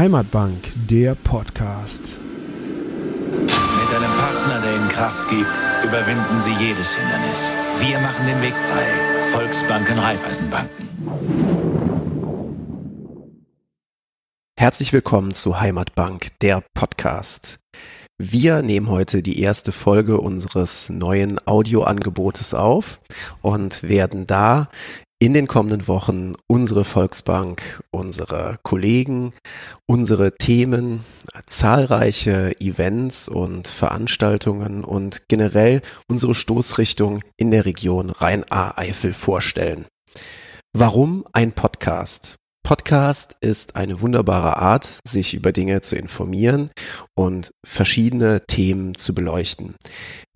Heimatbank, der Podcast. Mit einem Partner, der Ihnen Kraft gibt, überwinden Sie jedes Hindernis. Wir machen den Weg frei. Volksbanken, Raiffeisenbanken. Herzlich willkommen zu Heimatbank, der Podcast. Wir nehmen heute die erste Folge unseres neuen Audioangebotes auf und werden da in den kommenden Wochen unsere Volksbank, unsere Kollegen, unsere Themen, zahlreiche Events und Veranstaltungen und generell unsere Stoßrichtung in der Region Rhein-A-Eifel vorstellen. Warum ein Podcast? Podcast ist eine wunderbare Art, sich über Dinge zu informieren und verschiedene Themen zu beleuchten.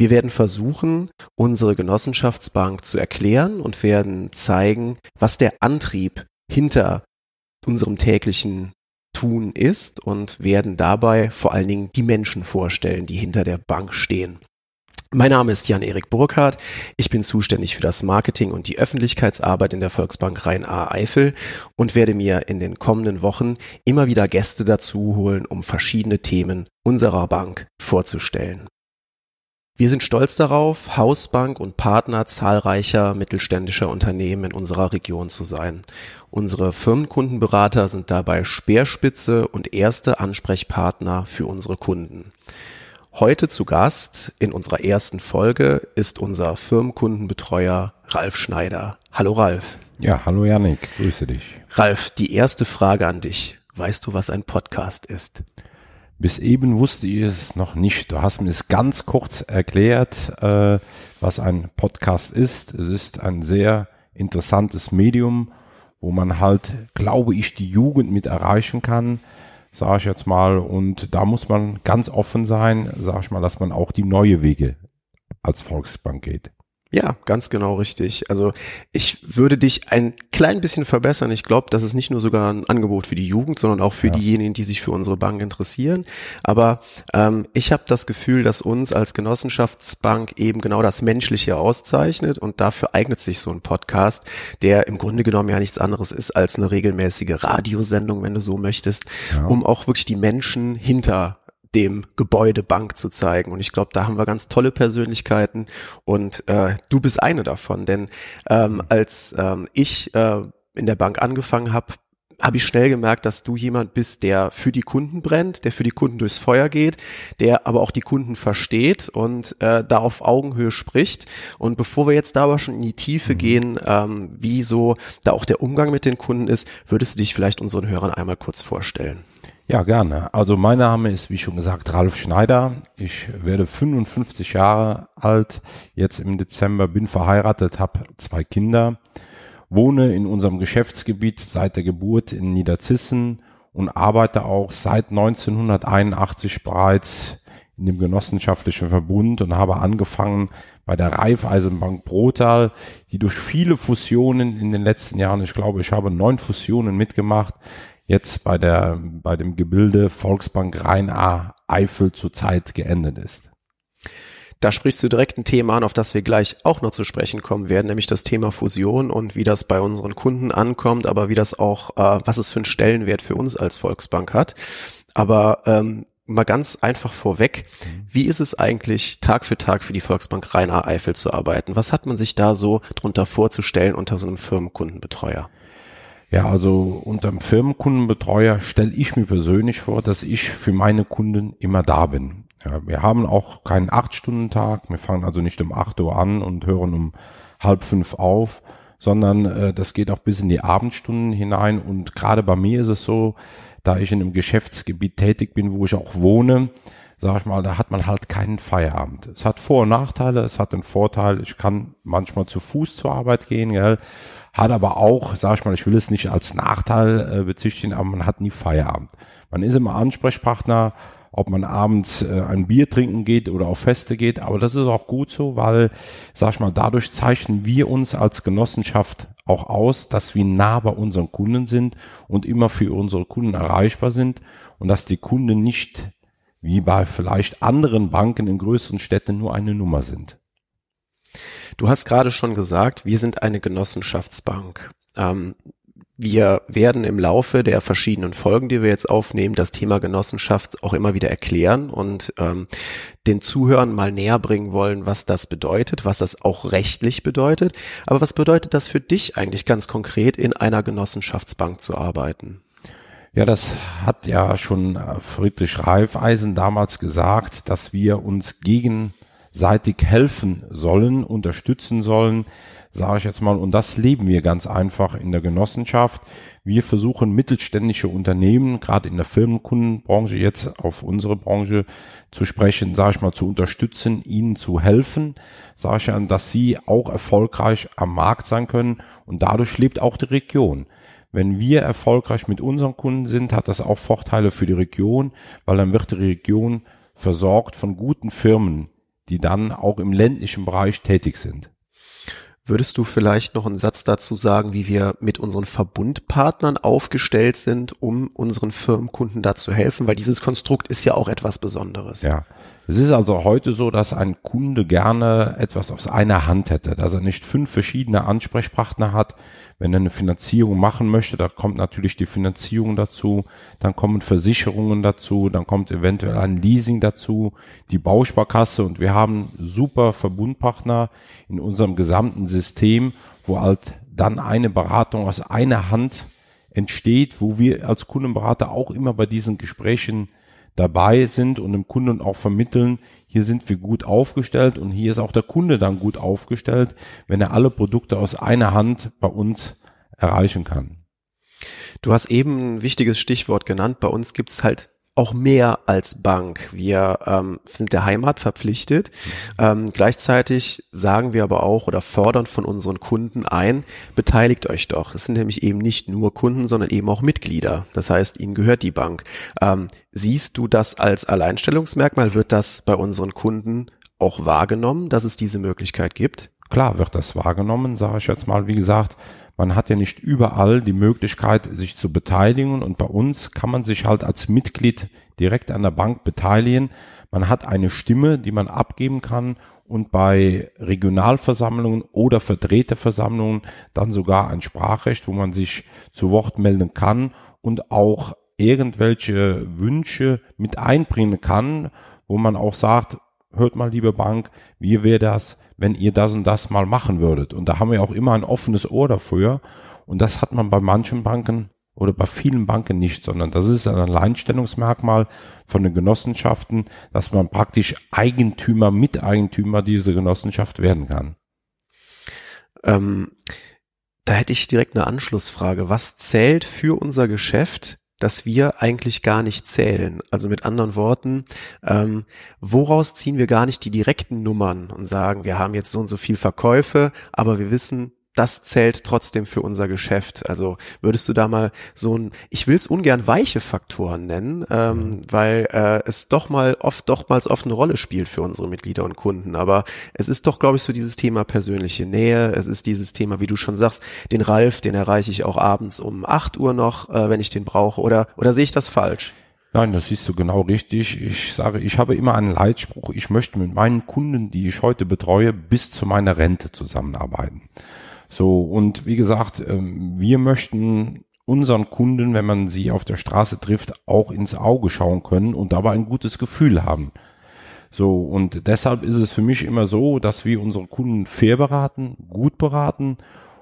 Wir werden versuchen, unsere Genossenschaftsbank zu erklären und werden zeigen, was der Antrieb hinter unserem täglichen Tun ist und werden dabei vor allen Dingen die Menschen vorstellen, die hinter der Bank stehen. Mein Name ist Jan-Erik Burkhardt. Ich bin zuständig für das Marketing und die Öffentlichkeitsarbeit in der Volksbank Rhein-A-Eifel und werde mir in den kommenden Wochen immer wieder Gäste dazu holen, um verschiedene Themen unserer Bank vorzustellen. Wir sind stolz darauf, Hausbank und Partner zahlreicher mittelständischer Unternehmen in unserer Region zu sein. Unsere Firmenkundenberater sind dabei Speerspitze und erste Ansprechpartner für unsere Kunden. Heute zu Gast in unserer ersten Folge ist unser Firmenkundenbetreuer Ralf Schneider. Hallo Ralf. Ja, hallo Janik, grüße dich. Ralf, die erste Frage an dich. Weißt du, was ein Podcast ist? Bis eben wusste ich es noch nicht. Du hast mir es ganz kurz erklärt, äh, was ein Podcast ist. Es ist ein sehr interessantes Medium, wo man halt, glaube ich, die Jugend mit erreichen kann sage ich jetzt mal. Und da muss man ganz offen sein, sage ich mal, dass man auch die neue Wege als Volksbank geht. Ja, ganz genau richtig. Also ich würde dich ein klein bisschen verbessern. Ich glaube, das ist nicht nur sogar ein Angebot für die Jugend, sondern auch für ja. diejenigen, die sich für unsere Bank interessieren. Aber ähm, ich habe das Gefühl, dass uns als Genossenschaftsbank eben genau das Menschliche auszeichnet und dafür eignet sich so ein Podcast, der im Grunde genommen ja nichts anderes ist als eine regelmäßige Radiosendung, wenn du so möchtest, ja. um auch wirklich die Menschen hinter dem Gebäude Bank zu zeigen. Und ich glaube, da haben wir ganz tolle Persönlichkeiten und äh, du bist eine davon. Denn ähm, als ähm, ich äh, in der Bank angefangen habe, habe ich schnell gemerkt, dass du jemand bist, der für die Kunden brennt, der für die Kunden durchs Feuer geht, der aber auch die Kunden versteht und äh, da auf Augenhöhe spricht. Und bevor wir jetzt da aber schon in die Tiefe mhm. gehen, ähm, wie so da auch der Umgang mit den Kunden ist, würdest du dich vielleicht unseren Hörern einmal kurz vorstellen? Ja, gerne. Also mein Name ist, wie schon gesagt, Ralf Schneider. Ich werde 55 Jahre alt, jetzt im Dezember, bin verheiratet, habe zwei Kinder, wohne in unserem Geschäftsgebiet seit der Geburt in Niederzissen und arbeite auch seit 1981 bereits in dem genossenschaftlichen Verbund und habe angefangen bei der Raiffeisenbank Brotal, die durch viele Fusionen in den letzten Jahren, ich glaube, ich habe neun Fusionen mitgemacht, jetzt bei der, bei dem Gebilde Volksbank Rhein-A Eifel zurzeit geendet ist. Da sprichst du direkt ein Thema an, auf das wir gleich auch noch zu sprechen kommen werden, nämlich das Thema Fusion und wie das bei unseren Kunden ankommt, aber wie das auch, äh, was es für einen Stellenwert für uns als Volksbank hat. Aber ähm, mal ganz einfach vorweg, wie ist es eigentlich Tag für Tag für die Volksbank Rhein-A Eifel zu arbeiten? Was hat man sich da so drunter vorzustellen unter so einem Firmenkundenbetreuer? Ja, also unterm Firmenkundenbetreuer stelle ich mir persönlich vor, dass ich für meine Kunden immer da bin. Ja, wir haben auch keinen Acht-Stunden-Tag. Wir fangen also nicht um acht Uhr an und hören um halb fünf auf, sondern äh, das geht auch bis in die Abendstunden hinein. Und gerade bei mir ist es so, da ich in einem Geschäftsgebiet tätig bin, wo ich auch wohne, sag ich mal, da hat man halt keinen Feierabend. Es hat Vor- und Nachteile. Es hat den Vorteil, ich kann manchmal zu Fuß zur Arbeit gehen, gell? hat aber auch, sag ich mal, ich will es nicht als Nachteil äh, bezichtigen, aber man hat nie Feierabend. Man ist immer Ansprechpartner, ob man abends äh, ein Bier trinken geht oder auf Feste geht, aber das ist auch gut so, weil, sag ich mal, dadurch zeichnen wir uns als Genossenschaft auch aus, dass wir nah bei unseren Kunden sind und immer für unsere Kunden erreichbar sind und dass die Kunden nicht wie bei vielleicht anderen Banken in größeren Städten nur eine Nummer sind. Du hast gerade schon gesagt, wir sind eine Genossenschaftsbank. Ähm, Wir werden im Laufe der verschiedenen Folgen, die wir jetzt aufnehmen, das Thema Genossenschaft auch immer wieder erklären und ähm, den Zuhörern mal näher bringen wollen, was das bedeutet, was das auch rechtlich bedeutet. Aber was bedeutet das für dich eigentlich ganz konkret, in einer Genossenschaftsbank zu arbeiten? Ja, das hat ja schon Friedrich Reifeisen damals gesagt, dass wir uns gegenseitig helfen sollen, unterstützen sollen, sage ich jetzt mal. Und das leben wir ganz einfach in der Genossenschaft. Wir versuchen mittelständische Unternehmen, gerade in der Firmenkundenbranche, jetzt auf unsere Branche zu sprechen, sage ich mal, zu unterstützen, ihnen zu helfen, sage ich ja, dass sie auch erfolgreich am Markt sein können. Und dadurch lebt auch die Region. Wenn wir erfolgreich mit unseren Kunden sind, hat das auch Vorteile für die Region, weil dann wird die Region versorgt von guten Firmen, die dann auch im ländlichen Bereich tätig sind. Würdest du vielleicht noch einen Satz dazu sagen, wie wir mit unseren Verbundpartnern aufgestellt sind, um unseren Firmenkunden da zu helfen? Weil dieses Konstrukt ist ja auch etwas Besonderes. Ja. Es ist also heute so, dass ein Kunde gerne etwas aus einer Hand hätte, dass er nicht fünf verschiedene Ansprechpartner hat. Wenn er eine Finanzierung machen möchte, da kommt natürlich die Finanzierung dazu, dann kommen Versicherungen dazu, dann kommt eventuell ein Leasing dazu, die Bausparkasse und wir haben super Verbundpartner in unserem gesamten System, wo halt dann eine Beratung aus einer Hand entsteht, wo wir als Kundenberater auch immer bei diesen Gesprächen dabei sind und dem Kunden auch vermitteln, hier sind wir gut aufgestellt und hier ist auch der Kunde dann gut aufgestellt, wenn er alle Produkte aus einer Hand bei uns erreichen kann. Du hast eben ein wichtiges Stichwort genannt. Bei uns gibt's halt auch mehr als Bank. Wir ähm, sind der Heimat verpflichtet. Ähm, gleichzeitig sagen wir aber auch oder fordern von unseren Kunden ein, beteiligt euch doch. Es sind nämlich eben nicht nur Kunden, sondern eben auch Mitglieder. Das heißt, ihnen gehört die Bank. Ähm, siehst du das als Alleinstellungsmerkmal? Wird das bei unseren Kunden auch wahrgenommen, dass es diese Möglichkeit gibt? Klar wird das wahrgenommen, sage ich jetzt mal, wie gesagt man hat ja nicht überall die Möglichkeit, sich zu beteiligen und bei uns kann man sich halt als Mitglied direkt an der Bank beteiligen. Man hat eine Stimme, die man abgeben kann und bei Regionalversammlungen oder Vertreterversammlungen dann sogar ein Sprachrecht, wo man sich zu Wort melden kann und auch irgendwelche Wünsche mit einbringen kann, wo man auch sagt, hört mal, liebe Bank, wie wäre das, wenn ihr das und das mal machen würdet. Und da haben wir auch immer ein offenes Ohr dafür. Und das hat man bei manchen Banken oder bei vielen Banken nicht, sondern das ist ein Alleinstellungsmerkmal von den Genossenschaften, dass man praktisch Eigentümer, Miteigentümer dieser Genossenschaft werden kann. Ähm, da hätte ich direkt eine Anschlussfrage. Was zählt für unser Geschäft dass wir eigentlich gar nicht zählen. Also mit anderen Worten, ähm, woraus ziehen wir gar nicht die direkten Nummern und sagen, wir haben jetzt so und so viel Verkäufe, aber wir wissen, das zählt trotzdem für unser Geschäft. Also würdest du da mal so ein, ich will es ungern weiche Faktoren nennen, ähm, mhm. weil äh, es doch mal oft, dochmals oft eine Rolle spielt für unsere Mitglieder und Kunden. Aber es ist doch, glaube ich, so dieses Thema persönliche Nähe. Es ist dieses Thema, wie du schon sagst, den Ralf, den erreiche ich auch abends um acht Uhr noch, äh, wenn ich den brauche. Oder, oder sehe ich das falsch? Nein, das siehst du genau richtig. Ich sage, ich habe immer einen Leitspruch. Ich möchte mit meinen Kunden, die ich heute betreue, bis zu meiner Rente zusammenarbeiten. So, und wie gesagt, ähm, wir möchten unseren Kunden, wenn man sie auf der Straße trifft, auch ins Auge schauen können und dabei ein gutes Gefühl haben. So, und deshalb ist es für mich immer so, dass wir unsere Kunden fair beraten, gut beraten.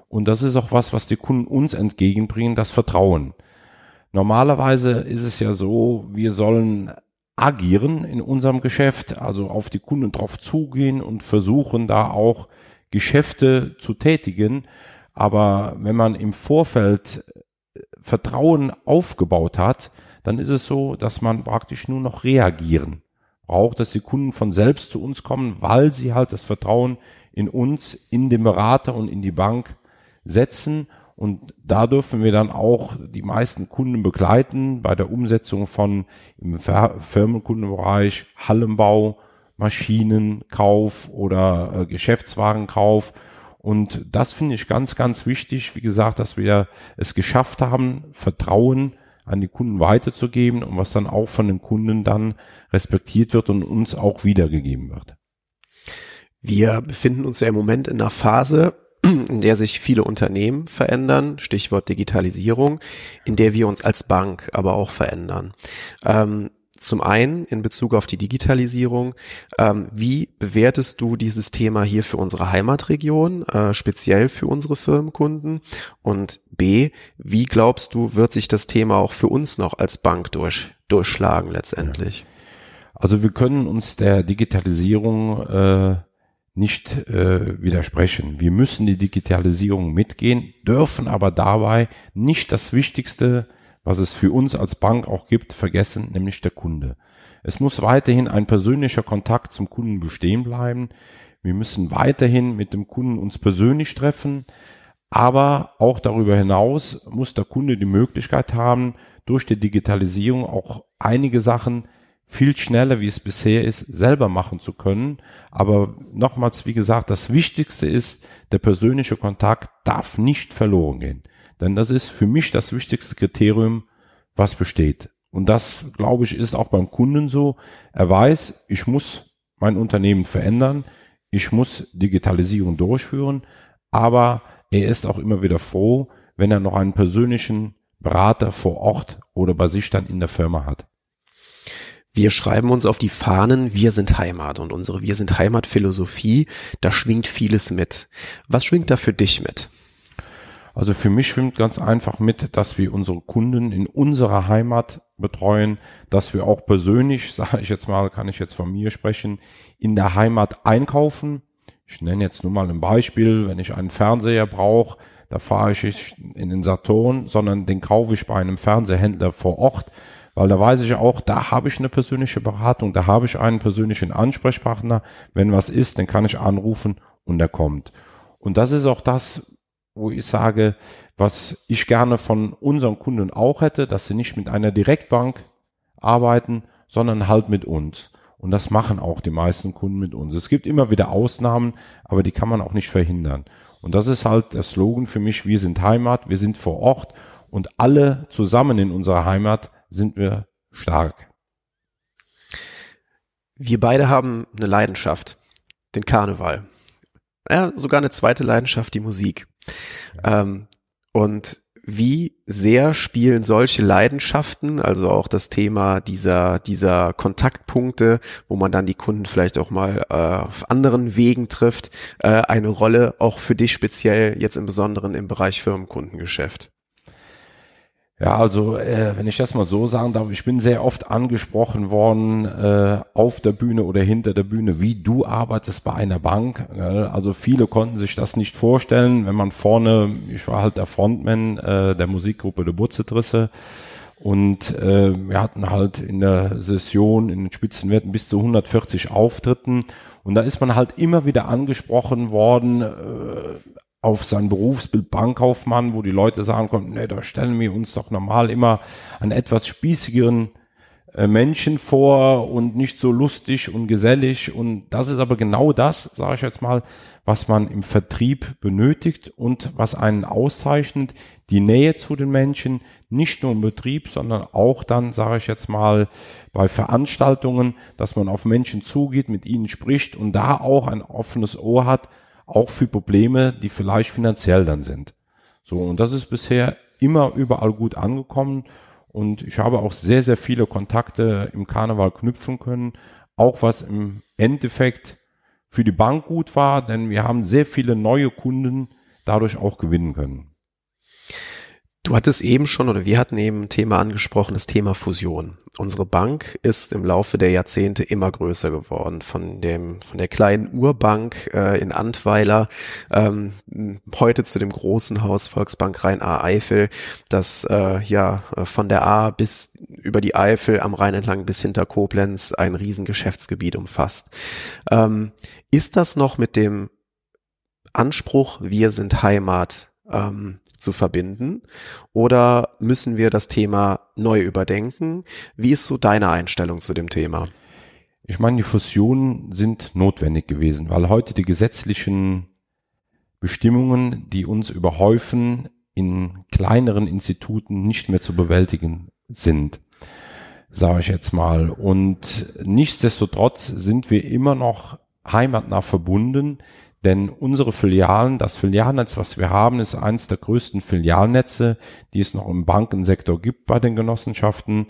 Und das ist auch was, was die Kunden uns entgegenbringen, das Vertrauen. Normalerweise ist es ja so, wir sollen agieren in unserem Geschäft, also auf die Kunden drauf zugehen und versuchen da auch Geschäfte zu tätigen. Aber wenn man im Vorfeld äh, Vertrauen aufgebaut hat, dann ist es so, dass man praktisch nur noch reagieren braucht, dass die Kunden von selbst zu uns kommen, weil sie halt das Vertrauen in uns, in den Berater und in die Bank setzen. Und da dürfen wir dann auch die meisten Kunden begleiten bei der Umsetzung von im Firmenkundenbereich, Hallenbau, Maschinenkauf oder äh, Geschäftswarenkauf. Und das finde ich ganz, ganz wichtig, wie gesagt, dass wir es geschafft haben, Vertrauen an die Kunden weiterzugeben und was dann auch von den Kunden dann respektiert wird und uns auch wiedergegeben wird. Wir befinden uns ja im Moment in einer Phase, in der sich viele Unternehmen verändern, Stichwort Digitalisierung, in der wir uns als Bank aber auch verändern. Ähm, zum einen in Bezug auf die Digitalisierung, ähm, wie bewertest du dieses Thema hier für unsere Heimatregion, äh, speziell für unsere Firmenkunden? Und B, wie glaubst du, wird sich das Thema auch für uns noch als Bank durch, durchschlagen letztendlich? Also wir können uns der Digitalisierung äh, nicht äh, widersprechen. Wir müssen die Digitalisierung mitgehen, dürfen aber dabei nicht das Wichtigste was es für uns als Bank auch gibt, vergessen, nämlich der Kunde. Es muss weiterhin ein persönlicher Kontakt zum Kunden bestehen bleiben. Wir müssen weiterhin mit dem Kunden uns persönlich treffen, aber auch darüber hinaus muss der Kunde die Möglichkeit haben, durch die Digitalisierung auch einige Sachen viel schneller, wie es bisher ist, selber machen zu können. Aber nochmals, wie gesagt, das Wichtigste ist, der persönliche Kontakt darf nicht verloren gehen. Denn das ist für mich das wichtigste Kriterium, was besteht. Und das, glaube ich, ist auch beim Kunden so. Er weiß, ich muss mein Unternehmen verändern, ich muss Digitalisierung durchführen, aber er ist auch immer wieder froh, wenn er noch einen persönlichen Berater vor Ort oder bei sich dann in der Firma hat. Wir schreiben uns auf die Fahnen, wir sind Heimat und unsere Wir sind Heimat Philosophie, da schwingt vieles mit. Was schwingt da für dich mit? Also für mich schwimmt ganz einfach mit, dass wir unsere Kunden in unserer Heimat betreuen, dass wir auch persönlich, sage ich jetzt mal, kann ich jetzt von mir sprechen, in der Heimat einkaufen. Ich nenne jetzt nur mal ein Beispiel, wenn ich einen Fernseher brauche, da fahre ich in den Saturn, sondern den kaufe ich bei einem Fernsehhändler vor Ort, weil da weiß ich auch, da habe ich eine persönliche Beratung, da habe ich einen persönlichen Ansprechpartner. Wenn was ist, dann kann ich anrufen und er kommt. Und das ist auch das, wo ich sage, was ich gerne von unseren Kunden auch hätte, dass sie nicht mit einer Direktbank arbeiten, sondern halt mit uns. Und das machen auch die meisten Kunden mit uns. Es gibt immer wieder Ausnahmen, aber die kann man auch nicht verhindern. Und das ist halt der Slogan für mich, wir sind Heimat, wir sind vor Ort und alle zusammen in unserer Heimat sind wir stark. Wir beide haben eine Leidenschaft, den Karneval. Ja, sogar eine zweite Leidenschaft, die Musik. Ähm, und wie sehr spielen solche Leidenschaften, also auch das Thema dieser, dieser Kontaktpunkte, wo man dann die Kunden vielleicht auch mal äh, auf anderen Wegen trifft, äh, eine Rolle auch für dich speziell jetzt im Besonderen im Bereich Firmenkundengeschäft? Ja, also äh, wenn ich das mal so sagen darf, ich bin sehr oft angesprochen worden äh, auf der Bühne oder hinter der Bühne, wie du arbeitest bei einer Bank. Äh, also viele konnten sich das nicht vorstellen, wenn man vorne, ich war halt der Frontman äh, der Musikgruppe der Butzetrisse und äh, wir hatten halt in der Session in den Spitzenwerten bis zu 140 Auftritten und da ist man halt immer wieder angesprochen worden, äh, auf sein Berufsbild Bankkaufmann, wo die Leute sagen konnten, nee, da stellen wir uns doch normal immer einen etwas spießigeren äh, Menschen vor und nicht so lustig und gesellig. Und das ist aber genau das, sage ich jetzt mal, was man im Vertrieb benötigt und was einen auszeichnet, die Nähe zu den Menschen, nicht nur im Betrieb, sondern auch dann, sage ich jetzt mal, bei Veranstaltungen, dass man auf Menschen zugeht, mit ihnen spricht und da auch ein offenes Ohr hat, auch für Probleme, die vielleicht finanziell dann sind. So, und das ist bisher immer überall gut angekommen. Und ich habe auch sehr, sehr viele Kontakte im Karneval knüpfen können. Auch was im Endeffekt für die Bank gut war, denn wir haben sehr viele neue Kunden dadurch auch gewinnen können. Du hattest eben schon oder wir hatten eben ein Thema angesprochen, das Thema Fusion. Unsere Bank ist im Laufe der Jahrzehnte immer größer geworden. Von dem von der kleinen Urbank äh, in Antweiler ähm, heute zu dem großen Haus Volksbank Rhein-A-Eifel, das äh, ja von der A bis über die Eifel am Rhein entlang bis hinter Koblenz ein Riesengeschäftsgebiet umfasst. Ähm, ist das noch mit dem Anspruch, wir sind Heimat ähm, zu verbinden? Oder müssen wir das Thema neu überdenken? Wie ist so deine Einstellung zu dem Thema? Ich meine, die Fusionen sind notwendig gewesen, weil heute die gesetzlichen Bestimmungen, die uns überhäufen, in kleineren Instituten nicht mehr zu bewältigen sind, sage ich jetzt mal. Und nichtsdestotrotz sind wir immer noch heimatnah verbunden, Denn unsere Filialen, das Filialnetz, was wir haben, ist eines der größten Filialnetze, die es noch im Bankensektor gibt bei den Genossenschaften.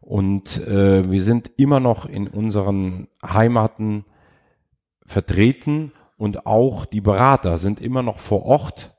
Und äh, wir sind immer noch in unseren Heimaten vertreten und auch die Berater sind immer noch vor Ort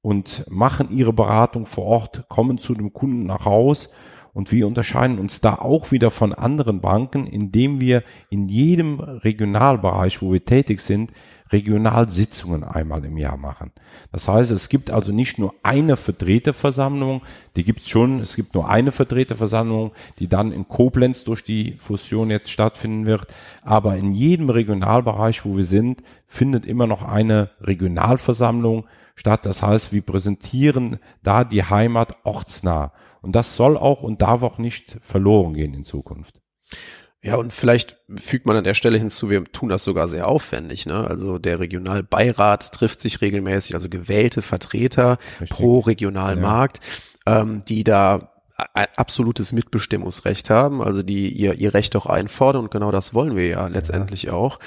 und machen ihre Beratung vor Ort, kommen zu dem Kunden nach Haus und wir unterscheiden uns da auch wieder von anderen Banken, indem wir in jedem Regionalbereich, wo wir tätig sind, Regionalsitzungen einmal im Jahr machen. Das heißt, es gibt also nicht nur eine Vertreterversammlung, die gibt es schon, es gibt nur eine Vertreterversammlung, die dann in Koblenz durch die Fusion jetzt stattfinden wird, aber in jedem Regionalbereich, wo wir sind, findet immer noch eine Regionalversammlung statt. Das heißt, wir präsentieren da die Heimat ortsnah. Und das soll auch und darf auch nicht verloren gehen in Zukunft. Ja, und vielleicht fügt man an der Stelle hinzu, wir tun das sogar sehr aufwendig. Ne? Also der Regionalbeirat trifft sich regelmäßig, also gewählte Vertreter Richtig. pro Regionalmarkt, ja. ähm, die da ein absolutes Mitbestimmungsrecht haben, also die ihr, ihr Recht auch einfordern und genau das wollen wir ja letztendlich ja. auch.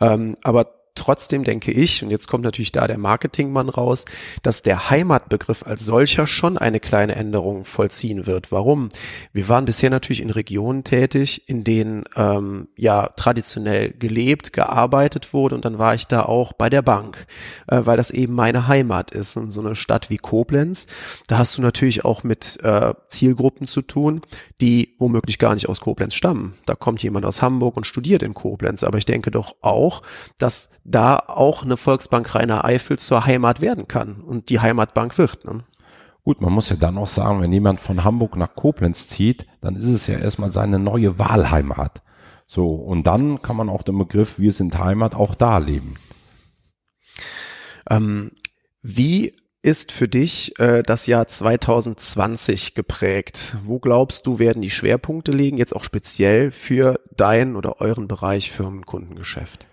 Ähm, aber Trotzdem denke ich, und jetzt kommt natürlich da der Marketingmann raus, dass der Heimatbegriff als solcher schon eine kleine Änderung vollziehen wird. Warum? Wir waren bisher natürlich in Regionen tätig, in denen ähm, ja traditionell gelebt, gearbeitet wurde und dann war ich da auch bei der Bank, äh, weil das eben meine Heimat ist. Und so eine Stadt wie Koblenz, da hast du natürlich auch mit äh, Zielgruppen zu tun, die womöglich gar nicht aus Koblenz stammen. Da kommt jemand aus Hamburg und studiert in Koblenz. Aber ich denke doch auch, dass da auch eine Volksbank Rainer Eifel zur Heimat werden kann und die Heimatbank wird. Ne? Gut, man muss ja dann auch sagen, wenn jemand von Hamburg nach Koblenz zieht, dann ist es ja erstmal seine neue Wahlheimat. So, und dann kann man auch den Begriff Wir sind Heimat auch da leben. Ähm, wie ist für dich äh, das Jahr 2020 geprägt? Wo glaubst du, werden die Schwerpunkte liegen, jetzt auch speziell für deinen oder euren Bereich Firmenkundengeschäft?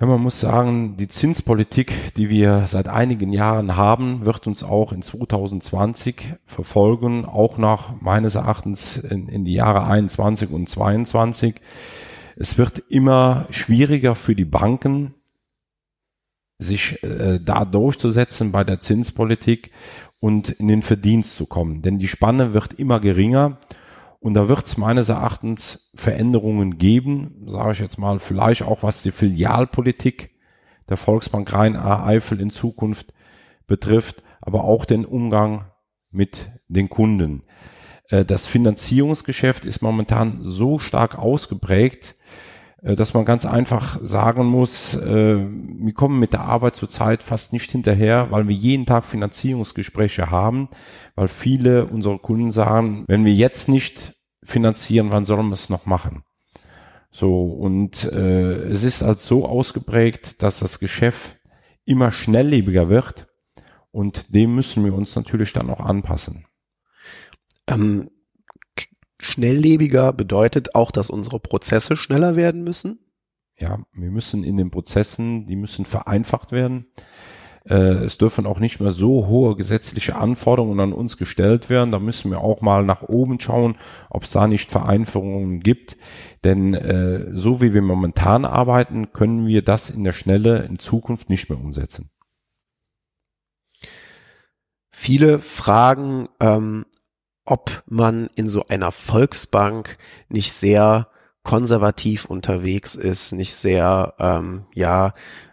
Ja, man muss sagen, die Zinspolitik, die wir seit einigen Jahren haben, wird uns auch in 2020 verfolgen, auch nach meines Erachtens in, in die Jahre 21 und 22. Es wird immer schwieriger für die Banken, sich äh, da durchzusetzen bei der Zinspolitik und in den Verdienst zu kommen. Denn die Spanne wird immer geringer und da wird es meines Erachtens Veränderungen geben, sage ich jetzt mal, vielleicht auch was die Filialpolitik der Volksbank Rhein-Eifel in Zukunft betrifft, aber auch den Umgang mit den Kunden. Äh, das Finanzierungsgeschäft ist momentan so stark ausgeprägt, dass man ganz einfach sagen muss, äh, wir kommen mit der Arbeit zurzeit fast nicht hinterher, weil wir jeden Tag Finanzierungsgespräche haben, weil viele unserer Kunden sagen, wenn wir jetzt nicht finanzieren, wann sollen wir es noch machen? So, und äh, es ist halt so ausgeprägt, dass das Geschäft immer schnelllebiger wird und dem müssen wir uns natürlich dann auch anpassen. Ähm, schnelllebiger bedeutet auch, dass unsere Prozesse schneller werden müssen? Ja, wir müssen in den Prozessen, die müssen vereinfacht werden. Äh, es dürfen auch nicht mehr so hohe gesetzliche Anforderungen an uns gestellt werden. Da müssen wir auch mal nach oben schauen, ob es da nicht Vereinfachungen gibt. Denn äh, so wie wir momentan arbeiten, können wir das in der Schnelle in Zukunft nicht mehr umsetzen. Viele fragen, ähm, ob man in so einer Volksbank nicht sehr konservativ unterwegs ist, nicht sehr, ähm, ja,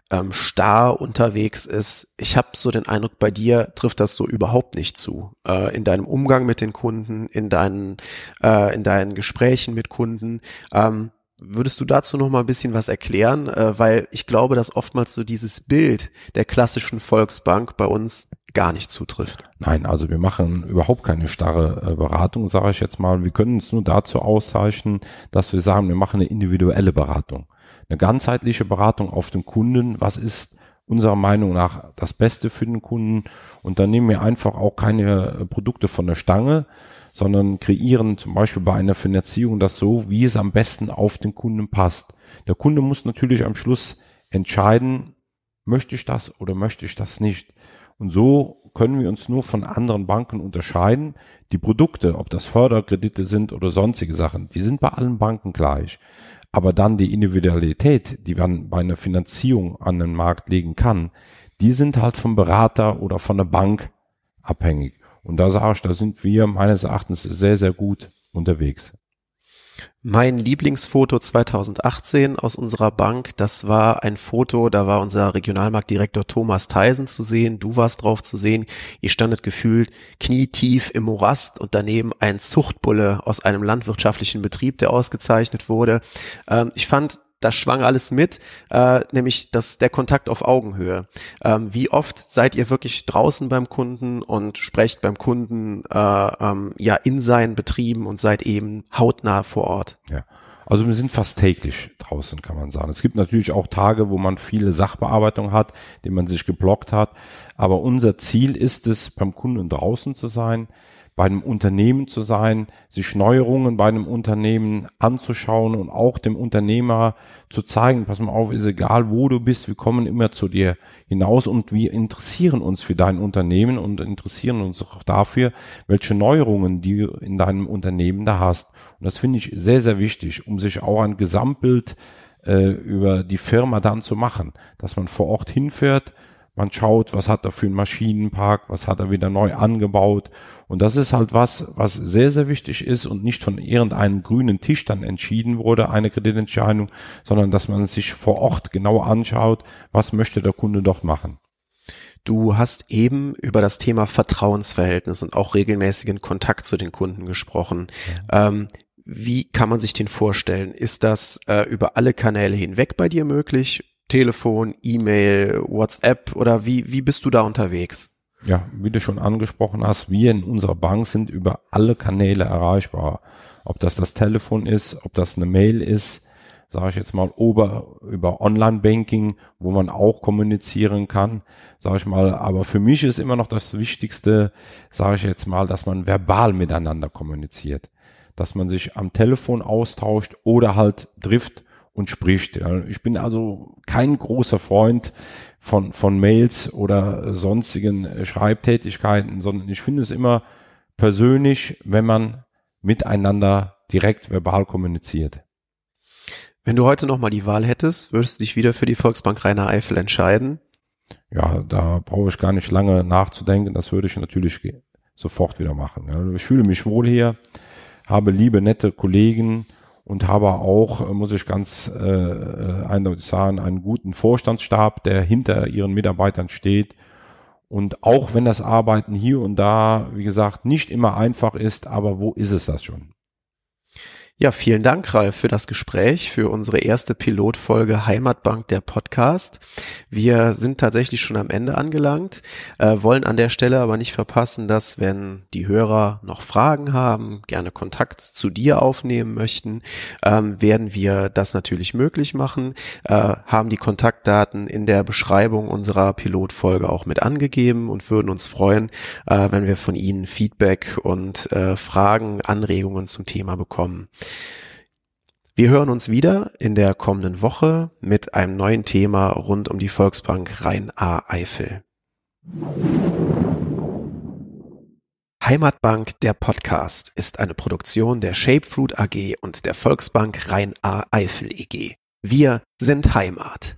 ähm, starr unterwegs ist. Ich habe so den Eindruck, bei dir trifft das so überhaupt nicht zu. Äh, in deinem Umgang mit den Kunden, in deinen, äh, in deinen Gesprächen mit Kunden. Ähm, würdest du dazu noch mal ein bisschen was erklären? Äh, weil ich glaube, dass oftmals so dieses Bild der klassischen Volksbank bei uns gar nicht zutrifft. Nein, also wir machen überhaupt keine starre äh, Beratung, sage ich jetzt mal. Wir können uns nur dazu auszeichnen, dass wir sagen, wir machen eine individuelle Beratung. Eine ganzheitliche Beratung auf den Kunden. Was ist unserer Meinung nach das Beste für den Kunden? Und dann nehmen wir einfach auch keine äh, Produkte von der Stange, sondern kreieren zum Beispiel bei einer Finanzierung das so, wie es am besten auf den Kunden passt. Der Kunde muss natürlich am Schluss entscheiden, möchte ich das oder möchte ich das nicht. Und so können wir uns nur von anderen Banken unterscheiden. Die Produkte, ob das Förderkredite sind oder sonstige Sachen, die sind bei allen Banken gleich. Aber dann die Individualität, die man bei einer Finanzierung an den Markt legen kann, die sind halt vom Berater oder von der Bank abhängig. Und da sage ich, da sind wir meines Erachtens sehr, sehr gut unterwegs. Mein Lieblingsfoto 2018 aus unserer Bank, das war ein Foto, da war unser Regionalmarktdirektor Thomas Theisen zu sehen, du warst drauf zu sehen, ihr standet gefühlt knietief im Morast und daneben ein Zuchtbulle aus einem landwirtschaftlichen Betrieb, der ausgezeichnet wurde. Ähm, ich fand das schwang alles mit, äh, nämlich das, der Kontakt auf Augenhöhe. Ähm, wie oft seid ihr wirklich draußen beim Kunden und sprecht beim Kunden äh, ähm, ja in seinen Betrieben und seid eben hautnah vor Ort? Ja. Also wir sind fast täglich draußen, kann man sagen. Es gibt natürlich auch Tage, wo man viele Sachbearbeitung hat, die man sich geblockt hat. Aber unser Ziel ist es, beim Kunden draußen zu sein, bei einem Unternehmen zu sein, sich Neuerungen bei einem Unternehmen anzuschauen und auch dem Unternehmer zu zeigen, pass mal auf, ist egal wo du bist, wir kommen immer zu dir hinaus und wir interessieren uns für dein Unternehmen und interessieren uns auch dafür, welche Neuerungen du in deinem Unternehmen da hast. Und das finde ich sehr, sehr wichtig, um sich auch ein Gesamtbild äh, über die Firma dann zu machen, dass man vor Ort hinfährt, man schaut, was hat er für einen Maschinenpark, was hat er wieder neu angebaut. Und das ist halt was, was sehr, sehr wichtig ist und nicht von irgendeinem grünen Tisch dann entschieden wurde, eine Kreditentscheidung, sondern dass man sich vor Ort genau anschaut, was möchte der Kunde dort machen. Du hast eben über das Thema Vertrauensverhältnis und auch regelmäßigen Kontakt zu den Kunden gesprochen. Ähm, wie kann man sich den vorstellen? Ist das äh, über alle Kanäle hinweg bei dir möglich Telefon, E-Mail, WhatsApp oder wie, wie bist du da unterwegs? Ja, wie du schon angesprochen hast, wir in unserer Bank sind über alle Kanäle erreichbar. Ob das das Telefon ist, ob das eine Mail ist, sage ich jetzt mal, über, über Online-Banking, wo man auch kommunizieren kann, sage ich mal. Aber für mich ist immer noch das Wichtigste, sage ich jetzt mal, dass man verbal miteinander kommuniziert. Dass man sich am Telefon austauscht oder halt trifft und spricht. Ich bin also kein großer Freund von, von Mails oder sonstigen Schreibtätigkeiten, sondern ich finde es immer persönlich, wenn man miteinander direkt verbal kommuniziert. Wenn du heute nochmal die Wahl hättest, würdest du dich wieder für die Volksbank Rainer Eifel entscheiden? Ja, da brauche ich gar nicht lange nachzudenken. Das würde ich natürlich sofort wieder machen. Ich fühle mich wohl hier, habe liebe, nette Kollegen, und habe auch, äh, muss ich ganz äh, eindeutig sagen, einen guten Vorstandsstab, der hinter ihren Mitarbeitern steht. Und auch wenn das Arbeiten hier und da, wie gesagt, nicht immer einfach ist, aber wo ist es das schon? Ja, vielen Dank, Ralf, für das Gespräch, für unsere erste Pilotfolge Heimatbank der Podcast. Wir sind tatsächlich schon am Ende angelangt, äh, wollen an der Stelle aber nicht verpassen, dass wenn die Hörer noch Fragen haben, gerne Kontakt zu dir aufnehmen möchten, ähm, werden wir das natürlich möglich machen, äh, haben die Kontaktdaten in der Beschreibung unserer Pilotfolge auch mit angegeben und würden uns freuen, äh, wenn wir von Ihnen Feedback und äh, Fragen, Anregungen zum Thema bekommen. Wir hören uns wieder in der kommenden Woche mit einem neuen Thema rund um die Volksbank Rhein-A-Eifel. Heimatbank der Podcast ist eine Produktion der Shapefruit AG und der Volksbank Rhein-A-Eifel EG. Wir sind Heimat.